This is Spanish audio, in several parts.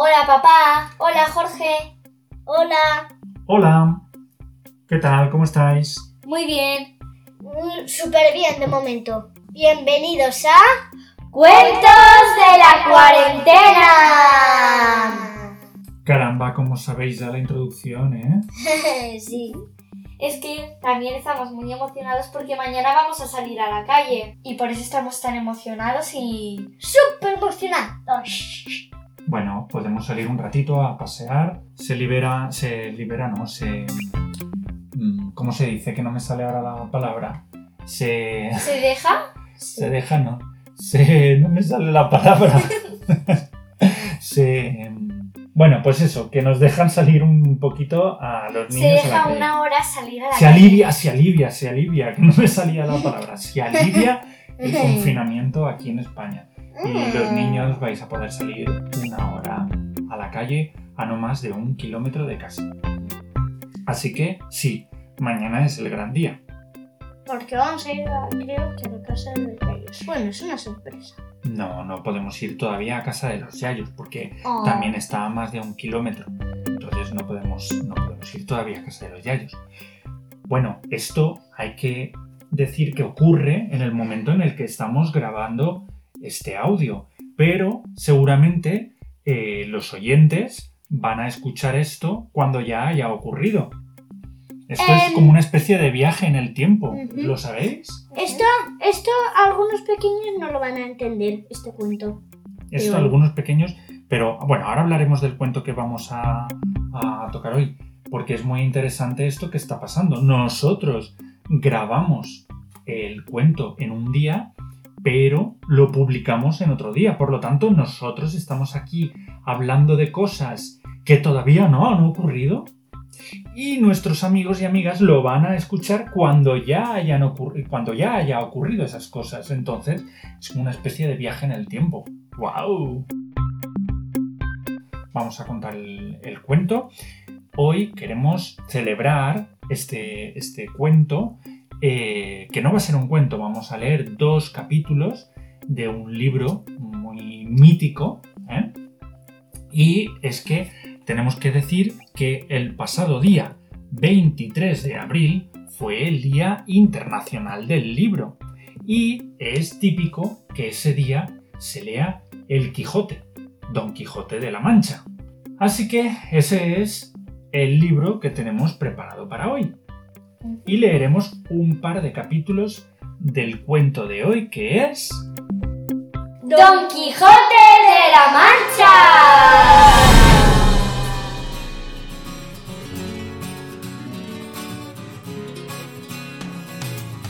Hola papá, hola Jorge, hola. Hola. ¿Qué tal? ¿Cómo estáis? Muy bien. Mm, Súper bien de momento. Bienvenidos a Cuentos de la cuarentena. Caramba, como sabéis ya la introducción, ¿eh? sí. Es que también estamos muy emocionados porque mañana vamos a salir a la calle y por eso estamos tan emocionados y... Súper emocionados. Bueno, podemos salir un ratito a pasear. Se libera, se libera, no, se... mm, ¿Cómo se dice? Que no me sale ahora la palabra. Se... ¿Se deja? Se deja, no. Se... No me sale la palabra. se... Bueno, pues eso, que nos dejan salir un poquito a los Se niños a la deja una hora salir a la Se calle. alivia, se alivia, se alivia, que no me salía la palabra. Se alivia el confinamiento aquí en España. Y los niños vais a poder salir una hora a la calle a no más de un kilómetro de casa. Así que sí, mañana es el gran día. Porque vamos a ir, a, creo que a la casa de los gallos. Bueno, es una sorpresa. No, no podemos ir todavía a casa de los yayos porque Oh. también está a más de un kilómetro. Entonces no podemos, no podemos ir todavía a casa de los yayos. Bueno, esto hay que decir que ocurre en el momento en el que estamos grabando este audio, pero seguramente eh, los oyentes van a escuchar esto cuando ya haya ocurrido. Esto es Em. como una especie de viaje en el tiempo. ¿lo sabéis? Esto, esto algunos pequeños no lo van a entender, este cuento. Esto algunos pequeños, pero bueno, ahora hablaremos del cuento que vamos a, a tocar hoy, porque es muy interesante esto que está pasando. Nosotros grabamos el cuento en un día, pero lo publicamos en otro día. Por lo tanto, nosotros estamos aquí hablando de cosas que todavía no han ocurrido. Y nuestros amigos y amigas lo van a escuchar cuando ya hayan ocurrido, cuando ya haya ocurrido esas cosas. Entonces, es una especie de viaje en el tiempo. ¡Wow! Vamos a contar el, el cuento. Hoy queremos celebrar este, este cuento, eh, que no va a ser un cuento, vamos a leer dos capítulos de un libro muy mítico. ¿eh? Y es que tenemos que decir que el pasado día 23 de abril fue el Día Internacional del Libro y es típico que ese día se lea El Quijote, Don Quijote de la Mancha. Así que ese es el libro que tenemos preparado para hoy. Y leeremos un par de capítulos del cuento de hoy que es... Don Quijote de la Mancha.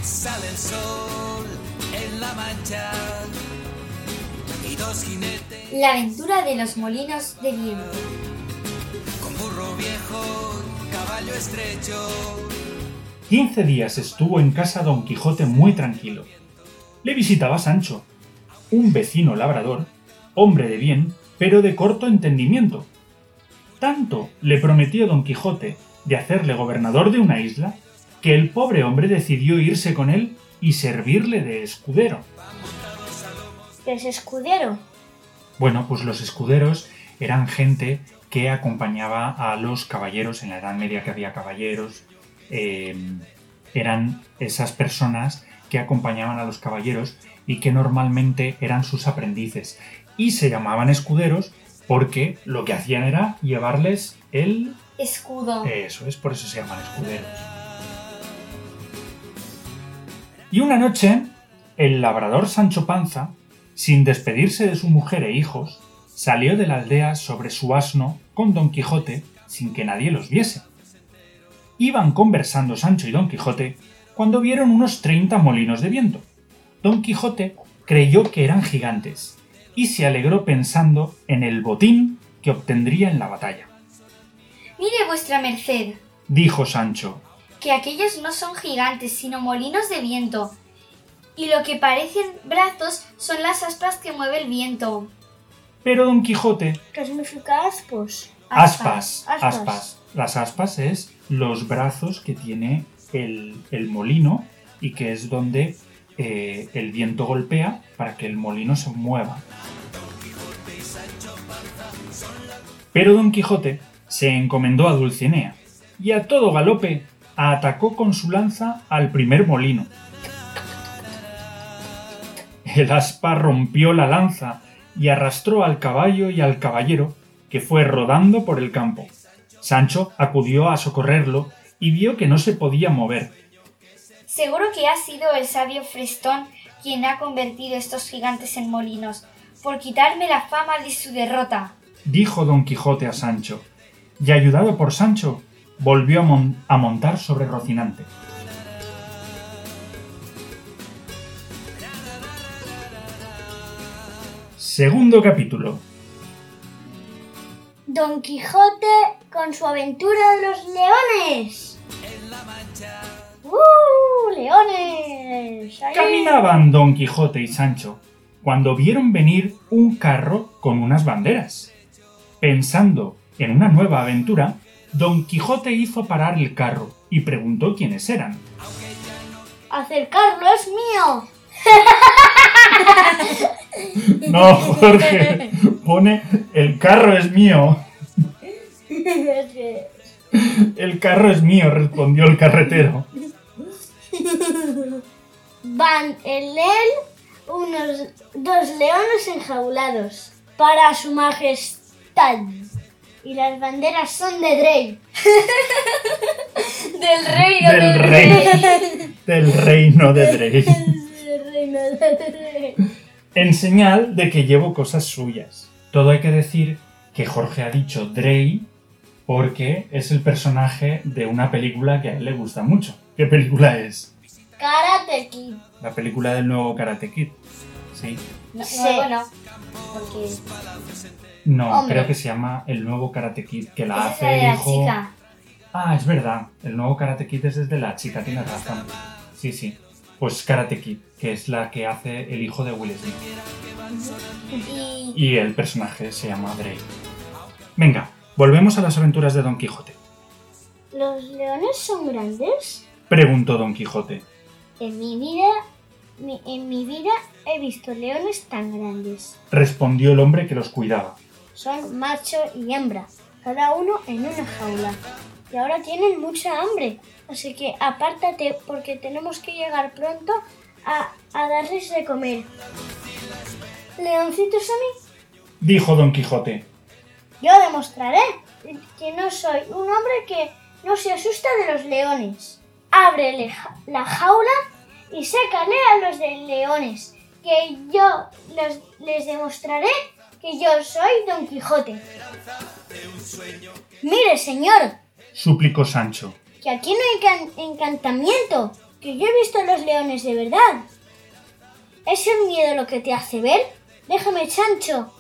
Sale el sol en la mancha y dos jinetes La aventura de los molinos de viento. con burro viejo, caballo estrecho. 15 días estuvo en casa Don Quijote muy tranquilo. Le visitaba Sancho, un vecino labrador, hombre de bien, pero de corto entendimiento. Tanto le prometió Don Quijote de hacerle gobernador de una isla, que el pobre hombre decidió irse con él y servirle de escudero. ¿Qué es escudero? Bueno, pues los escuderos eran gente que acompañaba a los caballeros en la Edad Media que había caballeros. Eh, eran esas personas que acompañaban a los caballeros y que normalmente eran sus aprendices. Y se llamaban escuderos porque lo que hacían era llevarles el... Escudo. Eso es, por eso se llaman escuderos. Y una noche, el labrador Sancho Panza, sin despedirse de su mujer e hijos, salió de la aldea sobre su asno con Don Quijote sin que nadie los viese. Iban conversando Sancho y Don Quijote cuando vieron unos 30 molinos de viento. Don Quijote creyó que eran gigantes y se alegró pensando en el botín que obtendría en la batalla. Mire vuestra merced, Dijo Sancho, que aquellos no son gigantes, sino molinos de viento. Y lo que parecen brazos son las aspas que mueve el viento. pero Don Quijote ¿Qué significa aspos? Aspas, Aspas. aspas. Las aspas es los brazos que tiene el, el molino y que es donde eh, el viento golpea para que el molino se mueva. Pero Don Quijote se encomendó a Dulcinea y a todo galope atacó con su lanza al primer molino. El aspa rompió la lanza y arrastró al caballo y al caballero, que fue rodando por el campo. Sancho acudió a socorrerlo y vio que no se podía mover. Seguro que ha sido el sabio Frestón quien ha convertido estos gigantes en molinos, por quitarme la fama de su derrota. Dijo Don Quijote a Sancho, y ayudado por Sancho, volvió a, mon- a montar sobre Rocinante. Segundo capítulo. Don Quijote con su aventura de los leones. ¡Uh! ¡Leones! ¡Ahí! Caminaban Don Quijote y Sancho cuando vieron venir un carro con unas banderas. Pensando en una nueva aventura, Don Quijote hizo parar el carro y preguntó quiénes eran. ¡Acercarlo es mío! No, Jorge, pone el carro es mío. El carro es mío, respondió el carretero. Van en él unos dos leones enjaulados para su majestad. Y las banderas son de Drey. Del rey o Del del rey. Del reino de Drey. Del reino de Drey. En señal de que llevo cosas suyas. Todo hay que decir que Jorge ha dicho Drey porque es el personaje de una película que a él le gusta mucho. ¿Qué película es? Karate Kid. La película del nuevo Karate Kid. Sí. No, Sí. nuevo no, porque No, Hombre. creo que se llama El nuevo Karate Kid, que la hace el la hijo. chica. Ah, es verdad. El nuevo Karate Kid es desde la chica, tienes razón. Sí, sí. Pues Karate Kid, que es la que hace el hijo de Will Smith. Y Y el personaje se llama Drake. Venga, volvemos a las aventuras de Don Quijote. ¿Los leones son grandes? Preguntó Don Quijote. En mi vida, mi- en mi vida he visto leones tan grandes. Respondió el hombre que los cuidaba. Son macho y hembra, cada uno en una jaula. Y ahora tienen mucha hambre, así que apártate porque tenemos que llegar pronto a, a darles de comer. Leoncitos a mí, Dijo Don Quijote. Yo demostraré que no soy un hombre que no se asusta de los leones. Ábrele la jaula y sácale a los de leones, que yo los- les demostraré que yo soy Don Quijote. Mire, señor, Suplicó Sancho. que aquí no hay can- encantamiento, que yo he visto a los leones de verdad. ¿Es el miedo lo que te hace ver? Déjame, Sancho.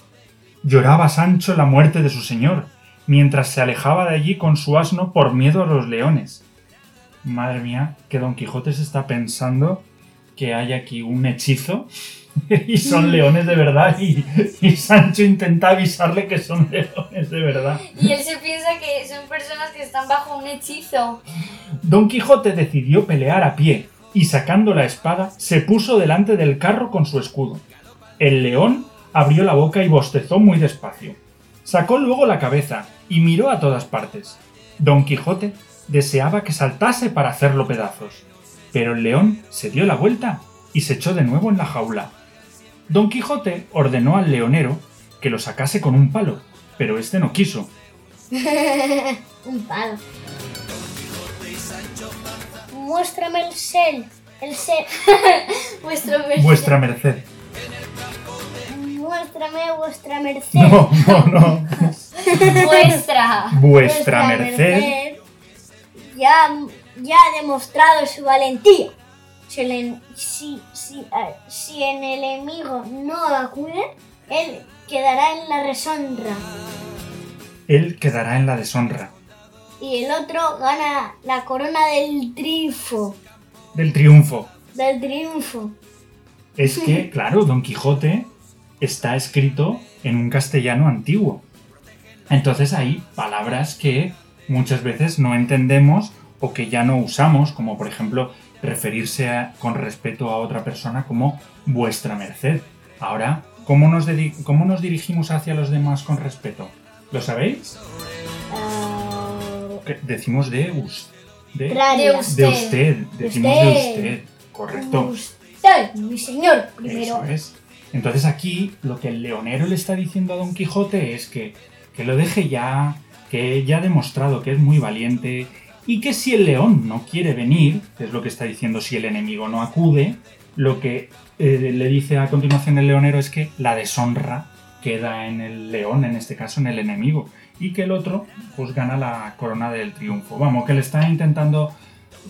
Lloraba Sancho la muerte de su señor, mientras se alejaba de allí con su asno por miedo a los leones. Madre mía, que Don Quijote se está pensando que hay aquí un hechizo y son leones de verdad y, y Sancho intenta avisarle que son leones de verdad. Y él se piensa que son personas que están bajo un hechizo. Don Quijote decidió pelear a pie y sacando la espada se puso delante del carro con su escudo. El león abrió la boca y bostezó muy despacio. Sacó luego la cabeza y miró a todas partes. Don Quijote deseaba que saltase para hacerlo pedazos, pero el león se dio la vuelta y se echó de nuevo en la jaula. Don Quijote ordenó al leonero que lo sacase con un palo, pero este no quiso. Un palo. Muéstrame el sel. El sel. Vuestro Vuestra merced. Muéstrame vuestra merced. No, no, no. Vuestra. Vuestra merced. ya, ya ha demostrado su valentía. Si el, si, si, si el enemigo no acude, él quedará en la deshonra. Él quedará en la deshonra. Y el otro gana la corona del triunfo. Del triunfo. Del triunfo. Es que, claro, Don Quijote está escrito en un castellano antiguo. Entonces hay palabras que muchas veces no entendemos o que ya no usamos, como por ejemplo referirse a- con respeto a otra persona como vuestra merced. Ahora, ¿cómo nos, ¿cómo nos dirigimos hacia los demás con respeto? ¿Lo sabéis? Ah, Que Decimos de us- de, Raria. De us- de Usted. usted. Decimos de Usted. usted. Correcto. Usted, mi señor, primero. Eso es. Entonces aquí lo que el leonero le está diciendo a Don Quijote es que, que lo deje ya, que ya ha demostrado que es muy valiente y que si el león no quiere venir, que es lo que está diciendo si el enemigo no acude, lo que eh, le dice a continuación el leonero es que la deshonra queda en el león, en este caso en el enemigo, y que el otro pues gana la corona del triunfo. Vamos, que le está intentando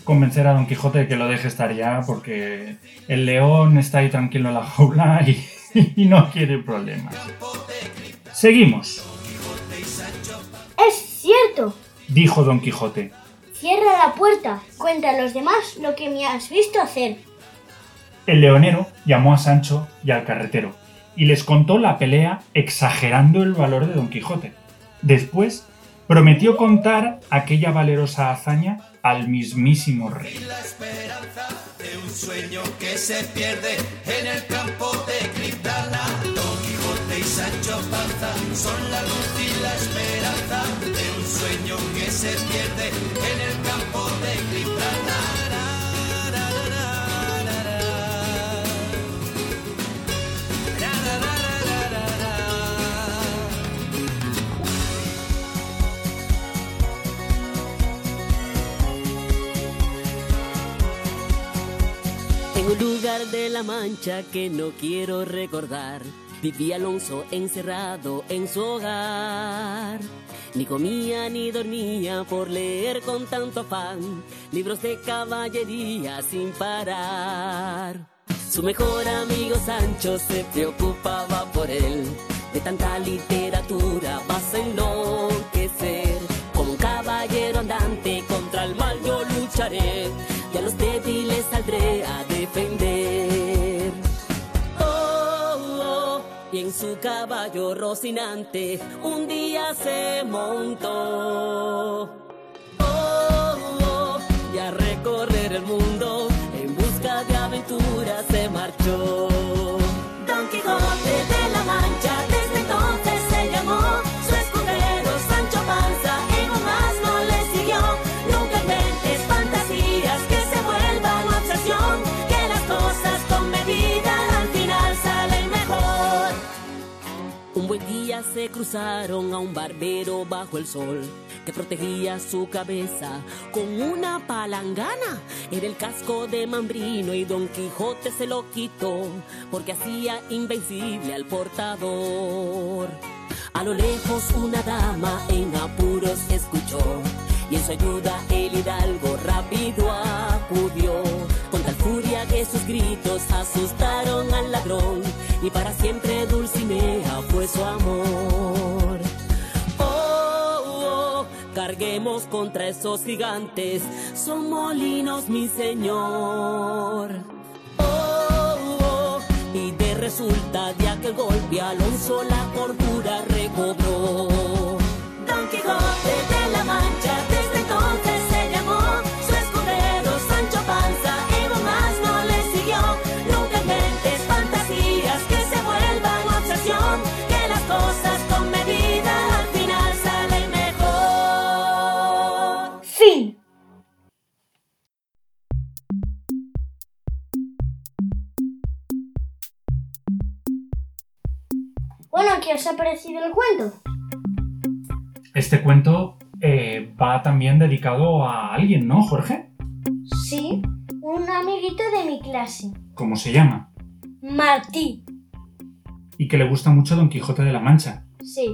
convencer a Don Quijote de que lo deje estar ya porque el león está ahí tranquilo en la jaula y, y no quiere problemas. Seguimos, Es cierto. dijo Don Quijote. Cierra la puerta. Cuenta a los demás lo que me has visto hacer. El leonero llamó a Sancho y al carretero y les contó la pelea exagerando el valor de Don Quijote. Después prometió contar aquella valerosa hazaña al mismísimo rey. La esperanza de un sueño que se pierde en el campo de Criptana. Don Quijote y Sancho Panza son la luz y la esperanza de un sueño que se pierde de la mancha que no quiero recordar, vivía Alonso encerrado en su hogar. Ni comía ni dormía por leer con tanto afán libros de caballería sin parar. Su mejor amigo Sancho se preocupaba por él. De tanta literatura vas caballo rocinante un día se montó. Oh, oh, y a recorrer el mundo en busca de aventuras se marchó. Don Quijote de la Mancha se cruzaron a un barbero bajo el sol que protegía su cabeza con una palangana. Era el casco de Mambrino y Don Quijote se lo quitó porque hacía invencible al portador. A lo lejos una dama en apuros escuchó y en su ayuda el hidalgo rápido acudió. Con tal furia que sus gritos asustaron al ladrón y para siempre Dulcinea fue su amor. Oh, oh, carguemos contra esos gigantes, son molinos mi señor. Oh, oh, y de resulta de aquel golpe Alonso la cordura recobró. Bueno, ¿qué os ha parecido el cuento? Este cuento eh, va también dedicado a alguien, ¿no, Jorge? Sí, un amiguito de mi clase, ¿Cómo se llama? Martí. Y que le gusta mucho Don Quijote de la Mancha. Sí.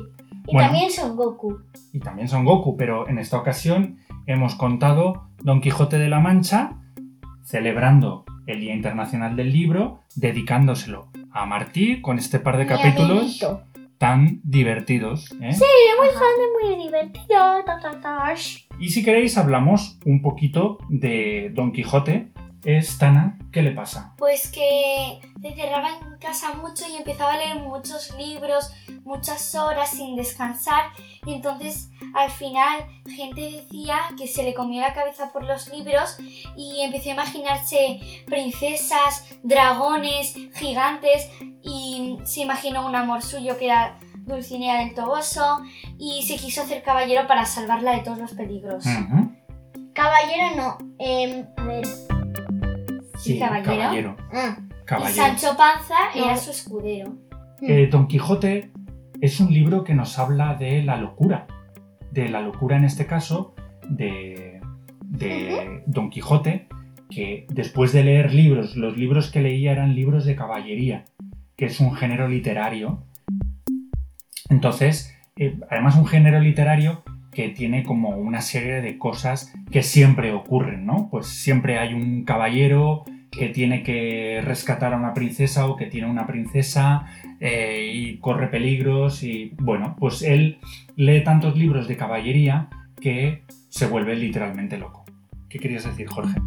Y Bueno. también Son Goku. y también Son Goku, pero en esta ocasión hemos contado Don Quijote de la Mancha celebrando el Día Internacional del Libro, dedicándoselo a Martí con este par de Mi capítulos amiguito. Tan divertidos. ¿eh? Sí, muy grande, muy divertido. ta, ta, ta. Y si queréis hablamos un poquito de Don Quijote. Es Tana, ¿qué le pasa? Pues que se cerraba en casa mucho y empezaba a leer muchos libros, muchas horas sin descansar y entonces al final gente decía que se le comió la cabeza por los libros y empezó a imaginarse princesas, dragones, gigantes y se imaginó un amor suyo que era Dulcinea del Toboso y se quiso hacer caballero para salvarla de todos los peligros. Caballero no. em, a ver. Sí, caballero. caballero. Y caballero. Sancho Panza No. era su escudero. Eh, Don Quijote es un libro que nos habla de la locura. De la locura, en este caso, de, de Don Quijote, que después de leer libros, los libros que leía eran libros de caballería, que es un género literario. Entonces, eh, además un género literario que tiene como una serie de cosas que siempre ocurren, ¿no? Pues siempre hay un caballero que tiene que rescatar a una princesa o que tiene una princesa eh, y corre peligros y bueno, pues él lee tantos libros de caballería que se vuelve literalmente loco. ¿Qué querías decir, Jorge?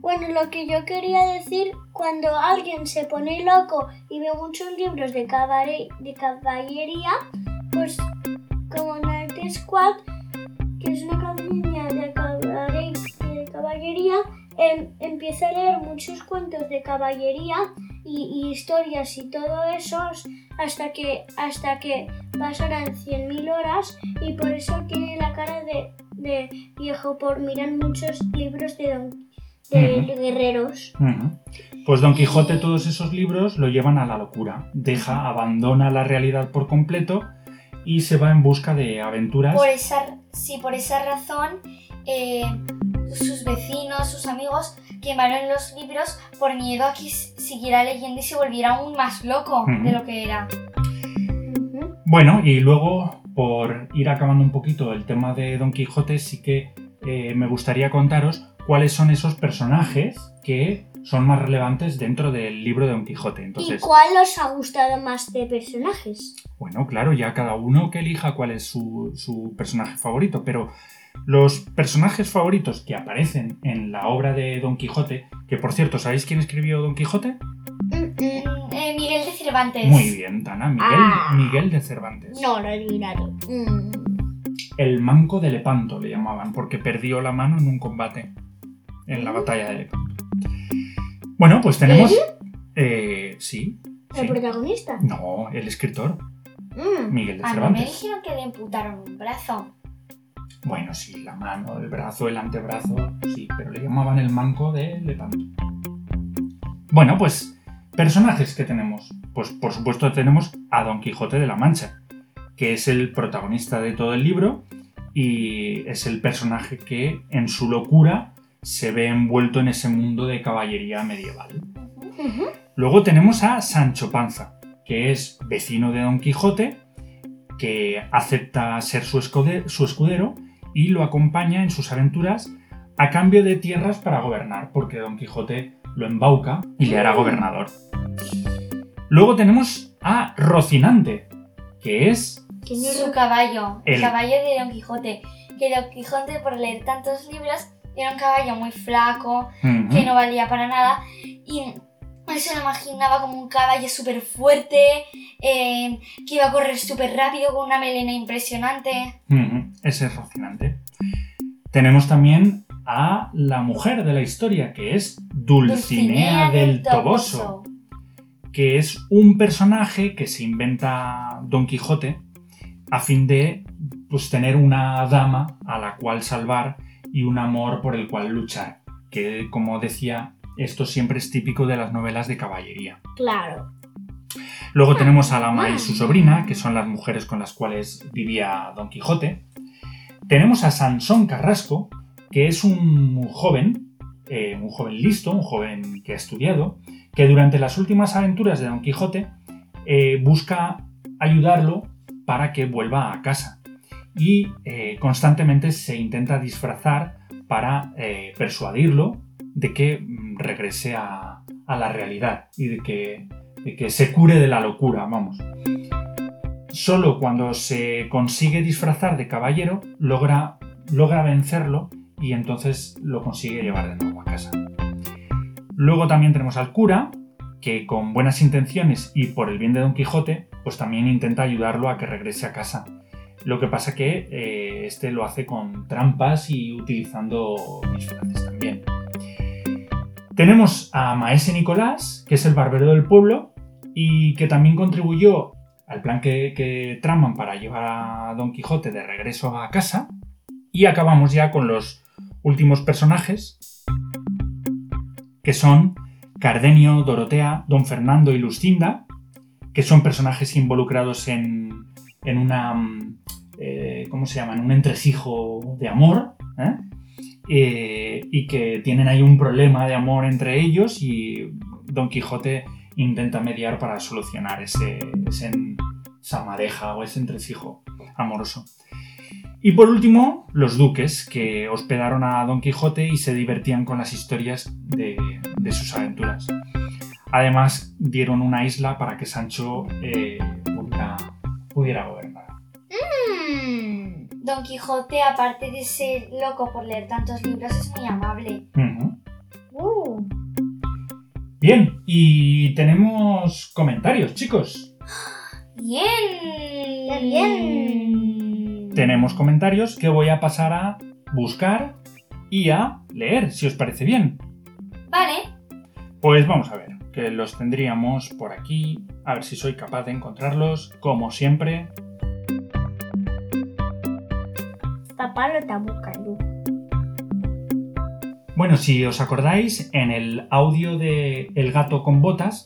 Bueno, lo que yo quería decir, cuando alguien se pone loco y ve muchos libros de, de caballería, pues como Night Squad, que es una academia de, caballería, em, empieza a leer muchos cuentos de caballería y, y historias y todo eso hasta que, hasta que pasarán 100.000 horas y por eso tiene la cara de, de viejo por mirar muchos libros de Don de guerreros. Pues Don Quijote todos esos libros lo llevan a la locura. Deja, abandona la realidad por completo y se va en busca de aventuras. Por esa, sí, por esa razón, eh, sus vecinos, sus amigos quemaron los libros por miedo a que siguiera leyendo y se volviera aún más loco de lo que era. Bueno, y luego, por ir acabando un poquito el tema de Don Quijote, sí que eh, me gustaría contaros cuáles son esos personajes que son más relevantes dentro del libro de Don Quijote. ¿Y cuál os ha gustado más de personajes? bueno, claro, ya cada uno que elija cuál es su, su personaje favorito, pero los personajes favoritos que aparecen en la obra de Don Quijote, que por cierto, ¿sabéis quién escribió Don Quijote? Mm, mm, eh, Miguel de Cervantes. Muy bien, Tana, Miguel, Ah. Miguel de Cervantes. No lo he. Mm. El manco de Lepanto le llamaban, porque perdió la mano en un combate en la batalla de Lepanto. Bueno, pues tenemos. Eh, sí. ¿El sí. protagonista? No, el escritor, Mm. Miguel de A mí me Cervantes. dijeron que le amputaron un brazo. Bueno, sí, la mano, el brazo, el antebrazo, sí, pero le llamaban el manco de Lepanto. Bueno, pues, personajes que tenemos. Pues por supuesto tenemos a Don Quijote de la Mancha, que es el protagonista de todo el libro y es el personaje que en su locura se ve envuelto en ese mundo de caballería medieval. Luego tenemos a Sancho Panza, que es vecino de Don Quijote, que acepta ser su, escude- su escudero y lo acompaña en sus aventuras a cambio de tierras para gobernar, porque Don Quijote lo embauca y le hará gobernador. Luego tenemos a Rocinante, que es ¿Quién es Su caballo, El- caballo de Don Quijote. Que Don Quijote, por leer tantos libros, era un caballo muy flaco, que no valía para nada. Y él se lo imaginaba como un caballo súper fuerte, eh, que iba a correr súper rápido con una melena impresionante. Ese es Rocinante. Tenemos también a la mujer de la historia, que es Dulcinea, del Toboso. que es un personaje que se inventa Don Quijote a fin de pues, tener una dama a la cual salvar y un amor por el cual luchar. Que, como decía, esto siempre es típico de las novelas de caballería. Claro. Luego tenemos a la ama y su sobrina, que son las mujeres con las cuales vivía Don Quijote. Tenemos a Sansón Carrasco, que es un joven, eh, un joven listo, un joven que ha estudiado, que durante las últimas aventuras de Don Quijote eh, busca ayudarlo para que vuelva a casa. Y eh, constantemente se intenta disfrazar para eh, persuadirlo de que mm, regrese a, la realidad y de que, de que se cure de la locura, vamos. Solo cuando se consigue disfrazar de caballero logra, logra vencerlo y entonces lo consigue llevar de nuevo a casa. Luego también tenemos al cura, que con buenas intenciones y por el bien de Don Quijote, pues también intenta ayudarlo a que regrese a casa. Lo que pasa que eh, este lo hace con trampas y utilizando disfraces también. Tenemos a Maese Nicolás, que es el barbero del pueblo y que también contribuyó al plan que, que traman para llevar a Don Quijote de regreso a casa. Y acabamos ya con los últimos personajes, que son Cardenio, Dorotea, Don Fernando y Lucinda, que son personajes involucrados en, en una... mm, eh, ¿Cómo se llama? En un entresijo de amor. ¿eh? Eh, y que tienen ahí un problema de amor entre ellos y Don Quijote intenta mediar para solucionar ese, esa madeja o ese entresijo amoroso. Y por último, los duques, que hospedaron a Don Quijote y se divertían con las historias de, de sus aventuras. Además, dieron una isla para que Sancho eh, pudiera, pudiera gobernar. Mm. Don Quijote, aparte de ser loco por leer tantos libros, es muy amable. Uh, Bien, y tenemos comentarios, chicos. ¡Bien! Bien. Tenemos comentarios que voy a pasar a buscar y a leer, si os parece bien. Vale. Pues vamos a ver, que los tendríamos por aquí, a ver si soy capaz de encontrarlos, como siempre. papá lo está buscando. Bueno, si os acordáis, en el audio de El gato con botas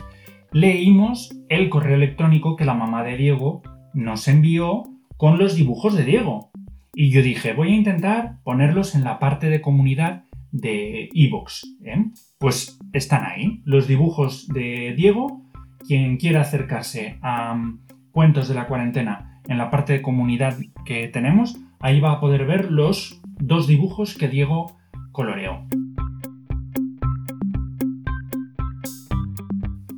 leímos el correo electrónico que la mamá de Diego nos envió con los dibujos de Diego. Y yo dije, voy a intentar ponerlos en la parte de comunidad de Evox. Pues están ahí, los dibujos de Diego. Quien quiera acercarse a mm, Cuentos de la Cuarentena en la parte de comunidad que tenemos, ahí va a poder ver los dos dibujos que Diego coloreó.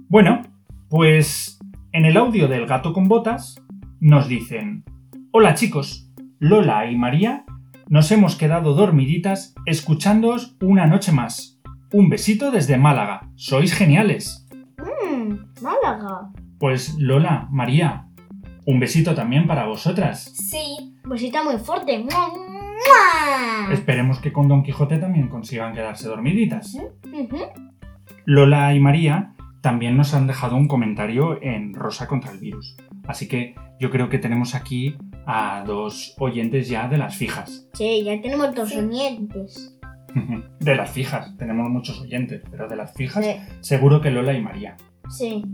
Bueno, pues en el audio del gato con botas nos dicen, hola chicos, Lola y María, nos hemos quedado dormiditas escuchándoos una noche más. Un besito desde Málaga, sois geniales. Mmm, Málaga. Pues Lola, María, un besito también para vosotras. Sí. Besita muy fuerte. ¡Mua, mua! Esperemos que con Don Quijote también consigan quedarse dormiditas. Lola y María también nos han dejado un comentario en Rosa contra el virus. Así que yo creo que tenemos aquí a dos oyentes ya de las fijas. Sí, ya tenemos dos Sí. oyentes. De las fijas, tenemos muchos oyentes, pero de las fijas Sí. seguro que Lola y María. Sí.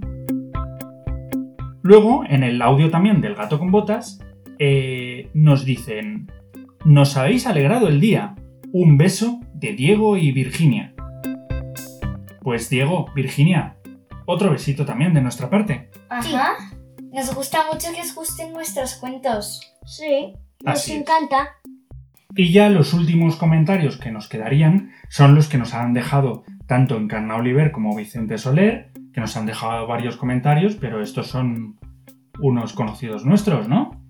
Luego, en el audio también del gato con botas, eh, nos dicen, nos habéis alegrado el día. Un beso de Diego y Virginia. Pues Diego, Virginia, otro besito también de nuestra parte. Ajá. Nos gusta mucho que os gusten nuestros cuentos. Sí. Nos Así es. Y ya los últimos comentarios que nos quedarían son los que nos han dejado tanto Encarna Oliver como Vicente Soler, que nos han dejado varios comentarios, pero estos son unos conocidos nuestros, ¿no?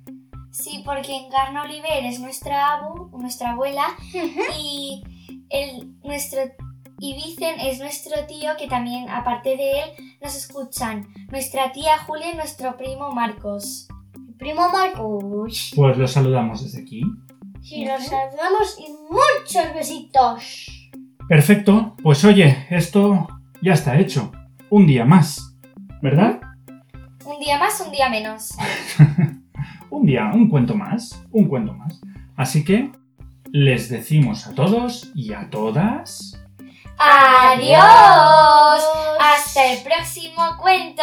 Sí, porque Encarna Oliver es nuestra abu, nuestra abuela, y el, nuestro y Vicen es nuestro tío que también, aparte de él, nos escuchan. Nuestra tía Julia y nuestro primo Marcos. Primo Marcos. Pues los saludamos desde aquí. Sí, los saludamos y muchos besitos. Perfecto, pues oye, esto ya está hecho. Un día más, ¿verdad? Un día más, un día menos. Un día, un cuento más, un cuento más. Así que les decimos a todos y a todas... ¡Adiós! ¡Hasta el próximo cuento!